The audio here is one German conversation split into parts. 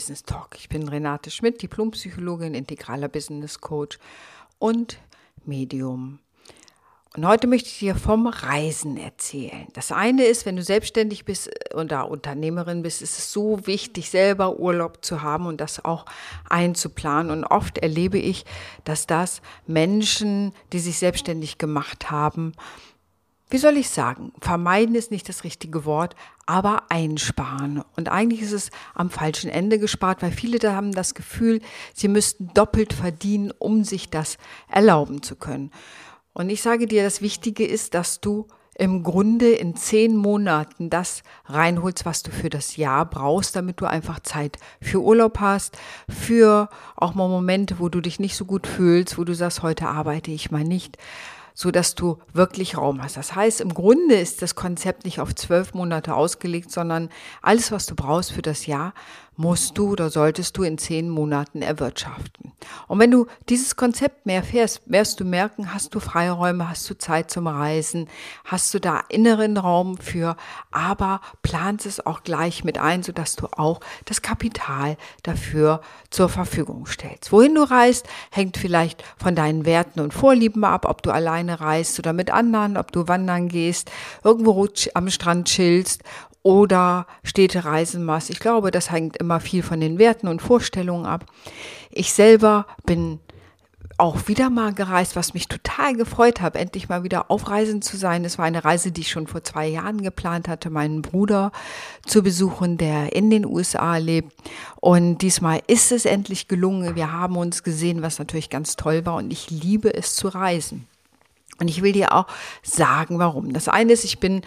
Business Talk. Ich bin Renate Schmidt, Diplompsychologin, integraler Business Coach und Medium. Und heute möchte ich dir vom Reisen erzählen. Das eine ist, wenn du selbstständig bist oder Unternehmerin bist, ist es so wichtig, selber Urlaub zu haben und das auch einzuplanen. Und oft erlebe ich, dass das Menschen, die sich selbstständig gemacht haben, wie soll ich sagen, vermeiden ist nicht das richtige Wort, aber einsparen. Und eigentlich ist es am falschen Ende gespart, weil viele da haben das Gefühl, sie müssten doppelt verdienen, um sich das erlauben zu können. Und ich sage dir, das Wichtige ist, dass du im Grunde in zehn Monaten das reinholst, was du für das Jahr brauchst, damit du einfach Zeit für Urlaub hast, für auch mal Momente, wo du dich nicht so gut fühlst, wo du sagst, heute arbeite ich mal nicht so dass du wirklich Raum hast. Das heißt, im Grunde ist das Konzept nicht auf zwölf Monate ausgelegt, sondern alles, was du brauchst für das Jahr, musst du oder solltest du in zehn Monaten erwirtschaften. Und wenn du dieses Konzept mehr fährst, wirst du merken, hast du Freiräume, hast du Zeit zum Reisen, hast du da inneren Raum für, aber planst es auch gleich mit ein, sodass du auch das Kapital dafür zur Verfügung stellst. Wohin du reist, hängt vielleicht von deinen Werten und Vorlieben ab, ob du alleine reist oder mit anderen, ob du wandern gehst, irgendwo am Strand chillst oder Städtereisen machst. Ich glaube, das hängt immer viel von den Werten und Vorstellungen ab. Ich selber bin auch wieder mal gereist, was mich total gefreut hat, endlich mal wieder auf Reisen zu sein. Es war eine Reise, die ich schon vor zwei Jahren geplant hatte, meinen Bruder zu besuchen, der in den USA lebt. Und diesmal ist es endlich gelungen. Wir haben uns gesehen, was natürlich ganz toll war. Und ich liebe es zu reisen. Und ich will dir auch sagen, warum. Das eine ist, ich bin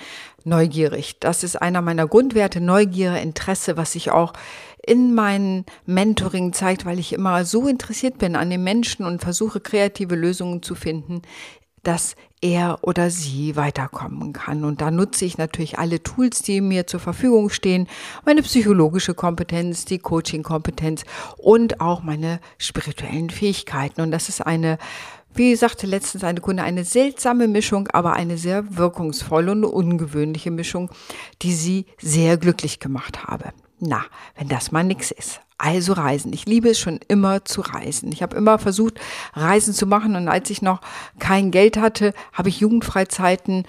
neugierig. Das ist einer meiner Grundwerte, Neugier, Interesse, was sich auch in meinem Mentoring zeigt, weil ich immer so interessiert bin an den Menschen und versuche kreative Lösungen zu finden, dass er oder sie weiterkommen kann. Und da nutze ich natürlich alle Tools, die mir zur Verfügung stehen, meine psychologische Kompetenz, die Coaching-Kompetenz und auch meine spirituellen Fähigkeiten. Und das ist eine wie sagte letztens eine Kunde, eine seltsame Mischung, aber eine sehr wirkungsvolle und ungewöhnliche Mischung, die sie sehr glücklich gemacht habe. Na, wenn das mal nix ist. Also Reisen. Ich liebe es schon immer zu reisen. Ich habe immer versucht, Reisen zu machen und als ich noch kein Geld hatte, habe ich Jugendfreizeiten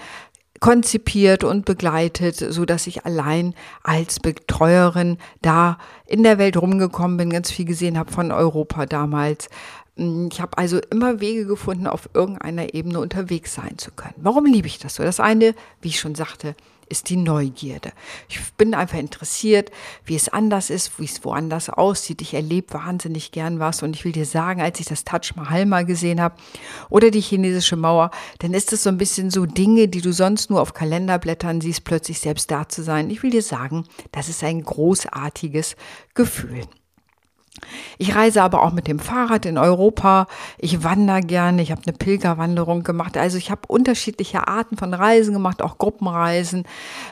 konzipiert und begleitet, so dass ich allein als Betreuerin da in der Welt rumgekommen bin, ganz viel gesehen habe von Europa damals, ich habe also immer Wege gefunden, auf irgendeiner Ebene unterwegs sein zu können. Warum liebe ich das so? Das eine, wie ich schon sagte, ist die Neugierde. Ich bin einfach interessiert, wie es anders ist, wie es woanders aussieht. Ich erlebe wahnsinnig gern was und ich will dir sagen, als ich das Taj Mahal mal gesehen habe oder die chinesische Mauer, dann ist es so ein bisschen so Dinge, die du sonst nur auf Kalenderblättern siehst, plötzlich selbst da zu sein. Ich will dir sagen, das ist ein großartiges Gefühl. Ich reise aber auch mit dem Fahrrad in Europa. Ich wandere gerne. Ich habe eine Pilgerwanderung gemacht. Also ich habe unterschiedliche Arten von Reisen gemacht, auch Gruppenreisen,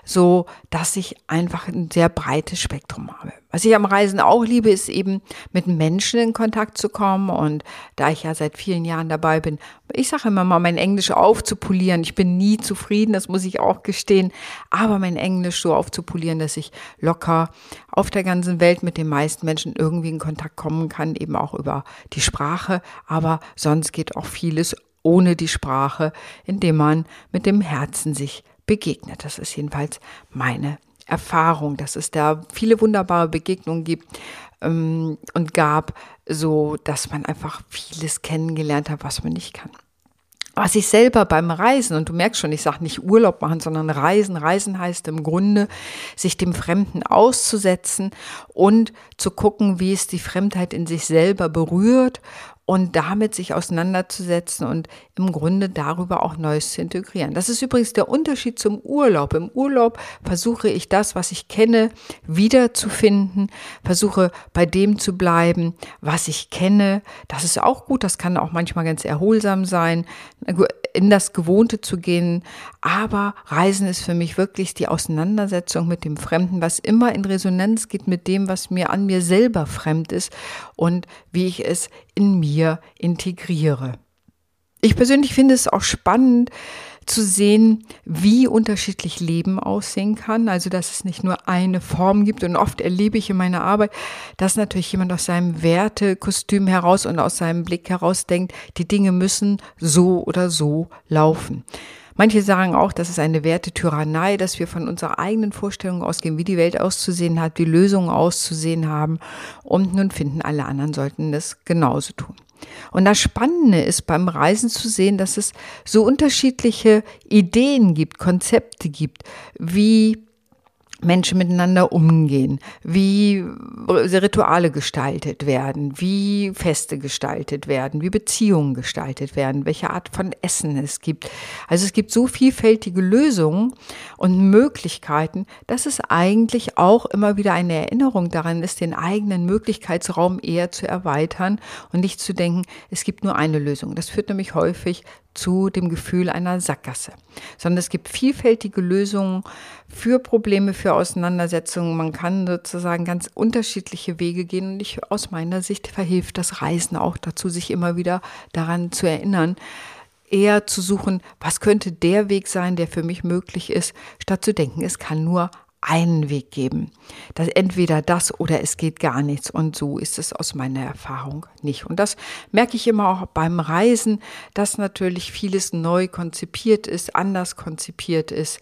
so dass ich einfach ein sehr breites Spektrum habe. Was ich am Reisen auch liebe, ist eben mit Menschen in Kontakt zu kommen. Und da ich ja seit vielen Jahren dabei bin, ich sage immer mal, mein Englisch aufzupolieren. Ich bin nie zufrieden, das muss ich auch gestehen. Aber mein Englisch so aufzupolieren, dass ich locker auf der ganzen Welt mit den meisten Menschen irgendwie in Kontakt kommen kann, eben auch über die Sprache. Aber sonst geht auch vieles ohne die Sprache, indem man mit dem Herzen sich begegnet. Das ist jedenfalls meine Erfahrung, dass es da viele wunderbare Begegnungen gibt ähm, und gab, so dass man einfach vieles kennengelernt hat, was man nicht kann. Was ich selber beim Reisen, und du merkst schon, ich sage nicht Urlaub machen, sondern Reisen. Reisen heißt im Grunde, sich dem Fremden auszusetzen und zu gucken, wie es die Fremdheit in sich selber berührt und damit sich auseinanderzusetzen und im Grunde darüber auch Neues zu integrieren. Das ist übrigens der Unterschied zum Urlaub. Im Urlaub versuche ich das, was ich kenne, wiederzufinden, versuche bei dem zu bleiben, was ich kenne. Das ist auch gut, das kann auch manchmal ganz erholsam sein, in das Gewohnte zu gehen. Aber Reisen ist für mich wirklich die Auseinandersetzung mit dem Fremden, was immer in Resonanz geht mit dem, was mir an mir selber fremd ist und wie ich es in mir integriere. ich persönlich finde es auch spannend, zu sehen, wie unterschiedlich Leben aussehen kann. Also, dass es nicht nur eine Form gibt. Und oft erlebe ich in meiner Arbeit, dass natürlich jemand aus seinem Wertekostüm heraus und aus seinem Blick heraus denkt, die Dinge müssen so oder so laufen. Manche sagen auch, das ist eine Wertetyrannei, dass wir von unserer eigenen Vorstellung ausgehen, wie die Welt auszusehen hat, wie Lösungen auszusehen haben. Und nun finden alle anderen sollten das genauso tun. Und das Spannende ist beim Reisen zu sehen, dass es so unterschiedliche Ideen gibt, Konzepte gibt, wie Menschen miteinander umgehen, wie Rituale gestaltet werden, wie Feste gestaltet werden, wie Beziehungen gestaltet werden, welche Art von Essen es gibt. Also es gibt so vielfältige Lösungen und Möglichkeiten, dass es eigentlich auch immer wieder eine Erinnerung daran ist, den eigenen Möglichkeitsraum eher zu erweitern und nicht zu denken, es gibt nur eine Lösung. Das führt nämlich häufig zu dem Gefühl einer Sackgasse, sondern es gibt vielfältige Lösungen für Probleme, für Auseinandersetzungen. Man kann sozusagen ganz unterschiedliche Wege gehen. Und ich, aus meiner Sicht verhilft das Reisen auch dazu, sich immer wieder daran zu erinnern, eher zu suchen, was könnte der Weg sein, der für mich möglich ist, statt zu denken, es kann nur einen Weg geben. Das entweder das oder es geht gar nichts. Und so ist es aus meiner Erfahrung nicht. Und das merke ich immer auch beim Reisen, dass natürlich vieles neu konzipiert ist, anders konzipiert ist,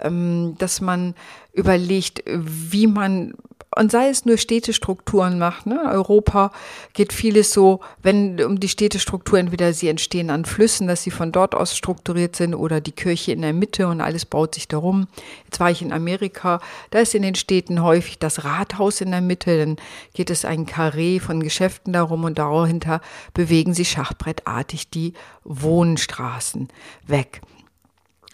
ähm, dass man überlegt, wie man und sei es nur Städtestrukturen macht. Ne? Europa geht vieles so, wenn um die Städtestruktur, entweder sie entstehen an Flüssen, dass sie von dort aus strukturiert sind oder die Kirche in der Mitte und alles baut sich darum. Jetzt war ich in Amerika, da ist in den Städten häufig das Rathaus in der Mitte, dann geht es ein Karree von Geschäften darum und dahinter bewegen sich schachbrettartig die Wohnstraßen weg.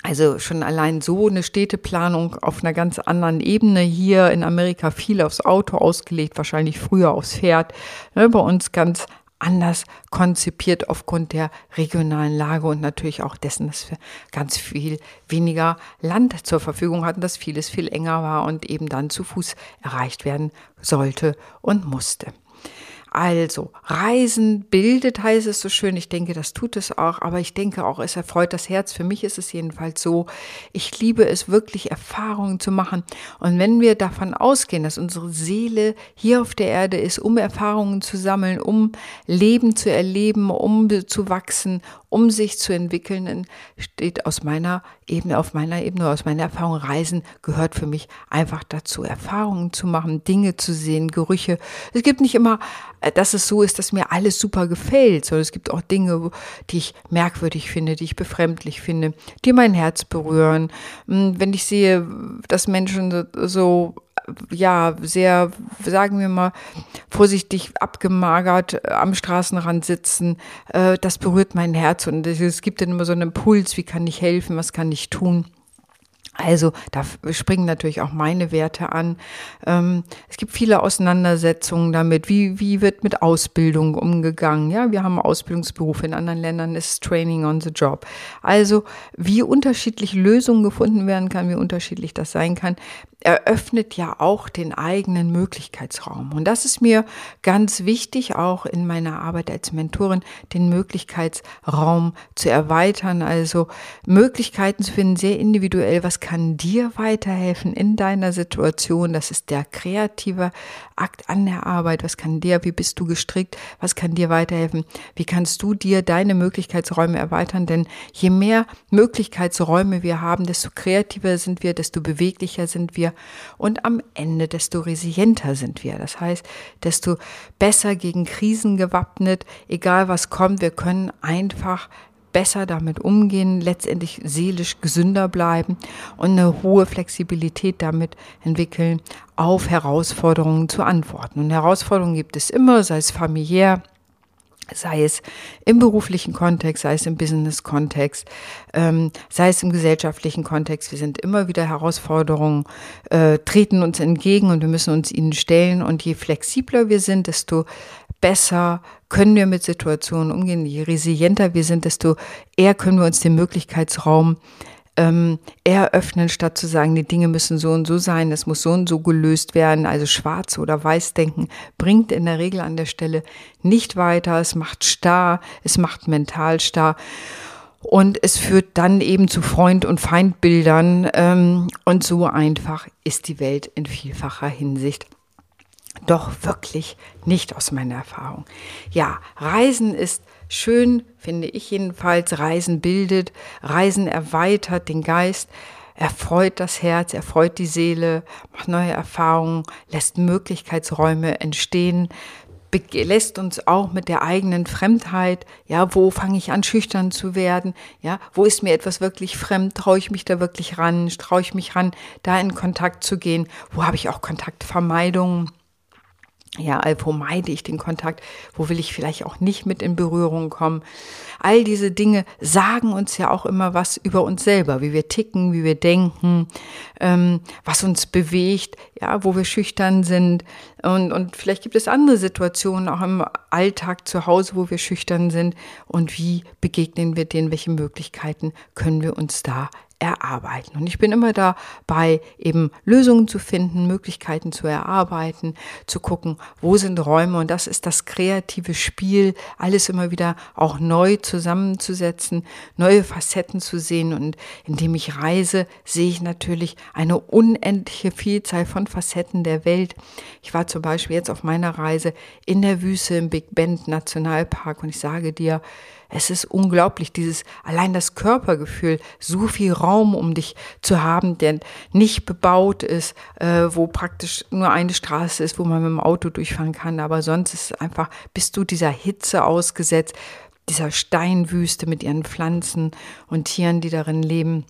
Also schon allein so eine Städteplanung auf einer ganz anderen Ebene. Hier in Amerika viel aufs Auto ausgelegt, wahrscheinlich früher aufs Pferd. Ne, bei uns ganz anders konzipiert aufgrund der regionalen Lage und natürlich auch dessen, dass wir ganz viel weniger Land zur Verfügung hatten, dass vieles viel enger war und eben dann zu Fuß erreicht werden sollte und musste. Also, Reisen bildet, heißt es so schön. Ich denke, das tut es auch. Aber ich denke auch, es erfreut das Herz. Für mich ist es jedenfalls so. Ich liebe es wirklich, Erfahrungen zu machen. Und wenn wir davon ausgehen, dass unsere Seele hier auf der Erde ist, um Erfahrungen zu sammeln, um Leben zu erleben, um zu wachsen, um sich zu entwickeln, steht aus meiner Ebene, auf meiner Ebene, aus meiner Erfahrung, Reisen gehört für mich einfach dazu, Erfahrungen zu machen, Dinge zu sehen, Gerüche. Es gibt nicht immer, äh, dass es so ist, dass mir alles super gefällt, sondern es gibt auch Dinge, die ich merkwürdig finde, die ich befremdlich finde, die mein Herz berühren. Hm, wenn ich sehe, dass Menschen so ja, sehr, sagen wir mal, vorsichtig abgemagert äh, am Straßenrand sitzen. Äh, das berührt mein Herz und es gibt dann immer so einen Impuls, wie kann ich helfen, was kann ich tun. Also da springen natürlich auch meine Werte an. Ähm, es gibt viele Auseinandersetzungen damit. Wie, wie wird mit Ausbildung umgegangen? Ja, wir haben Ausbildungsberufe. In anderen Ländern ist Training on the Job. Also wie unterschiedlich Lösungen gefunden werden kann, wie unterschiedlich das sein kann, eröffnet ja auch den eigenen Möglichkeitsraum. Und das ist mir ganz wichtig, auch in meiner Arbeit als Mentorin, den Möglichkeitsraum zu erweitern. Also Möglichkeiten zu finden, sehr individuell. Was kann dir weiterhelfen in deiner Situation? Das ist der kreative Akt an der Arbeit. Was kann dir, wie bist du gestrickt? Was kann dir weiterhelfen? Wie kannst du dir deine Möglichkeitsräume erweitern? Denn je mehr Möglichkeitsräume wir haben, desto kreativer sind wir, desto beweglicher sind wir wir und am Ende desto resilienter sind wir. Das heißt, desto besser gegen Krisen gewappnet, egal was kommt, wir können einfach besser damit umgehen, letztendlich seelisch gesünder bleiben und eine hohe Flexibilität damit entwickeln, auf Herausforderungen zu antworten. Und Herausforderungen gibt es immer, sei es familiär, sei es im beruflichen Kontext, sei es im Business-Kontext, ähm, sei es im gesellschaftlichen Kontext. Wir sind immer wieder Herausforderungen, äh, treten uns entgegen und wir müssen uns ihnen stellen. Und je flexibler wir sind, desto besser können wir mit Situationen umgehen. Je resilienter wir sind, desto eher können wir uns den Möglichkeitsraum ähm, eher öffnen, statt zu sagen, die Dinge müssen so und so sein, das muss so und so gelöst werden. Also schwarz oder weiß denken bringt in der Regel an der Stelle nicht weiter. Es macht starr, es macht mental starr. Und es führt dann eben zu Freund- und Feindbildern. Ähm, und so einfach ist die Welt in vielfacher Hinsicht doch wirklich nicht aus meiner Erfahrung. Ja, Reisen ist schön, finde ich jedenfalls. Reisen bildet, Reisen erweitert den Geist, erfreut das Herz, erfreut die Seele, macht neue Erfahrungen, lässt Möglichkeitsräume entstehen, lässt uns auch mit der eigenen Fremdheit, ja, wo fange ich an, schüchtern zu werden, ja, wo ist mir etwas wirklich fremd, traue ich mich da wirklich ran, traue ich mich ran, da in Kontakt zu gehen, wo habe ich auch Kontaktvermeidungen, ja, wo meide ich den Kontakt? Wo will ich vielleicht auch nicht mit in Berührung kommen? All diese Dinge sagen uns ja auch immer was über uns selber, wie wir ticken, wie wir denken, ähm, was uns bewegt, ja, wo wir schüchtern sind. Und, und vielleicht gibt es andere Situationen auch im Alltag zu Hause, wo wir schüchtern sind. Und wie begegnen wir denen? Welche Möglichkeiten können wir uns da erarbeiten. Und ich bin immer dabei, eben Lösungen zu finden, Möglichkeiten zu erarbeiten, zu gucken, wo sind Räume. Und das ist das kreative Spiel, alles immer wieder auch neu zusammenzusetzen, neue Facetten zu sehen. Und indem ich reise, sehe ich natürlich eine unendliche Vielzahl von Facetten der Welt. Ich war zum Beispiel jetzt auf meiner Reise in der Wüste im Big Bend Nationalpark und ich sage dir, es ist unglaublich, dieses allein das Körpergefühl, so viel Raum um dich zu haben, der nicht bebaut ist, äh, wo praktisch nur eine Straße ist, wo man mit dem Auto durchfahren kann, aber sonst ist es einfach, bist du dieser Hitze ausgesetzt, dieser Steinwüste mit ihren Pflanzen und Tieren, die darin leben.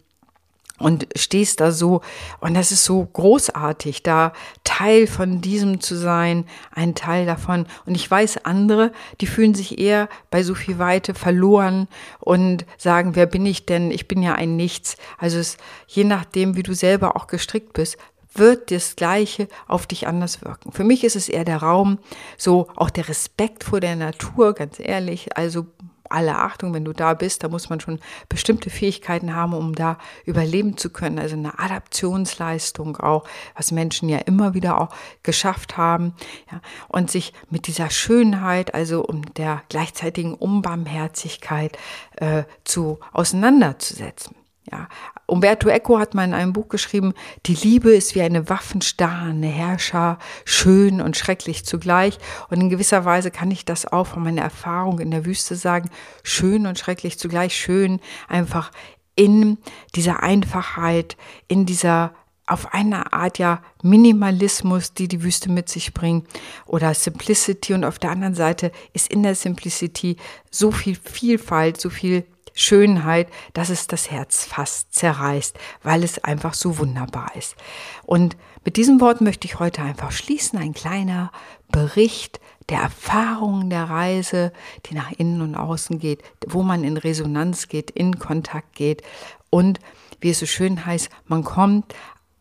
Und stehst da so. Und das ist so großartig, da Teil von diesem zu sein, ein Teil davon. Und ich weiß andere, die fühlen sich eher bei so viel Weite verloren und sagen, wer bin ich denn? Ich bin ja ein Nichts. Also es, je nachdem, wie du selber auch gestrickt bist, wird das Gleiche auf dich anders wirken. Für mich ist es eher der Raum, so auch der Respekt vor der Natur, ganz ehrlich. Also alle Achtung, wenn du da bist, da muss man schon bestimmte Fähigkeiten haben, um da überleben zu können. Also eine Adaptionsleistung auch, was Menschen ja immer wieder auch geschafft haben. Ja, und sich mit dieser Schönheit, also um der gleichzeitigen Unbarmherzigkeit äh, zu auseinanderzusetzen. Ja, Umberto Eco hat mal in einem Buch geschrieben, die Liebe ist wie eine waffenstarrende Herrscher, schön und schrecklich zugleich. Und in gewisser Weise kann ich das auch von meiner Erfahrung in der Wüste sagen, schön und schrecklich zugleich, schön einfach in dieser Einfachheit, in dieser auf eine Art ja Minimalismus, die die Wüste mit sich bringt. Oder Simplicity. Und auf der anderen Seite ist in der Simplicity so viel Vielfalt, so viel Schönheit, dass es das Herz fast zerreißt, weil es einfach so wunderbar ist. Und mit diesem Wort möchte ich heute einfach schließen. Ein kleiner Bericht der Erfahrungen der Reise, die nach innen und außen geht, wo man in Resonanz geht, in Kontakt geht und wie es so schön heißt, man kommt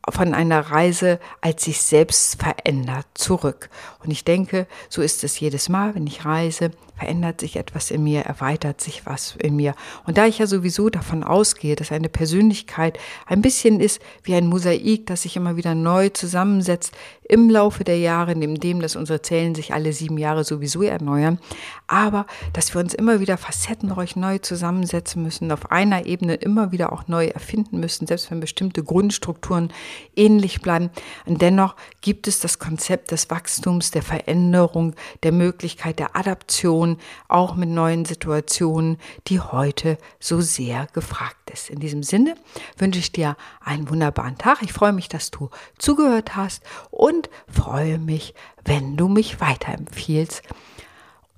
von einer Reise als sich selbst verändert zurück. Und ich denke, so ist es jedes Mal, wenn ich reise, verändert sich etwas in mir, erweitert sich was in mir. Und da ich ja sowieso davon ausgehe, dass eine Persönlichkeit ein bisschen ist wie ein Mosaik, das sich immer wieder neu zusammensetzt im Laufe der Jahre, neben dem, dass unsere Zellen sich alle sieben Jahre sowieso erneuern, aber dass wir uns immer wieder facettenreich neu zusammensetzen müssen, auf einer Ebene immer wieder auch neu erfinden müssen, selbst wenn bestimmte Grundstrukturen ähnlich bleiben. Und dennoch gibt es das Konzept des Wachstums, der Veränderung, der Möglichkeit der Adaption, auch mit neuen Situationen, die heute so sehr gefragt ist. In diesem Sinne wünsche ich dir einen wunderbaren Tag. Ich freue mich, dass du zugehört hast und freue mich, wenn du mich weiterempfiehlst,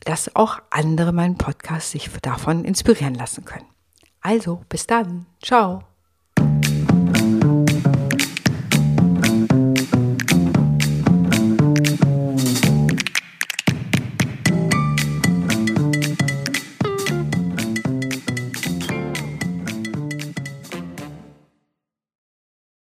dass auch andere meinen Podcast sich davon inspirieren lassen können. Also, bis dann. Ciao.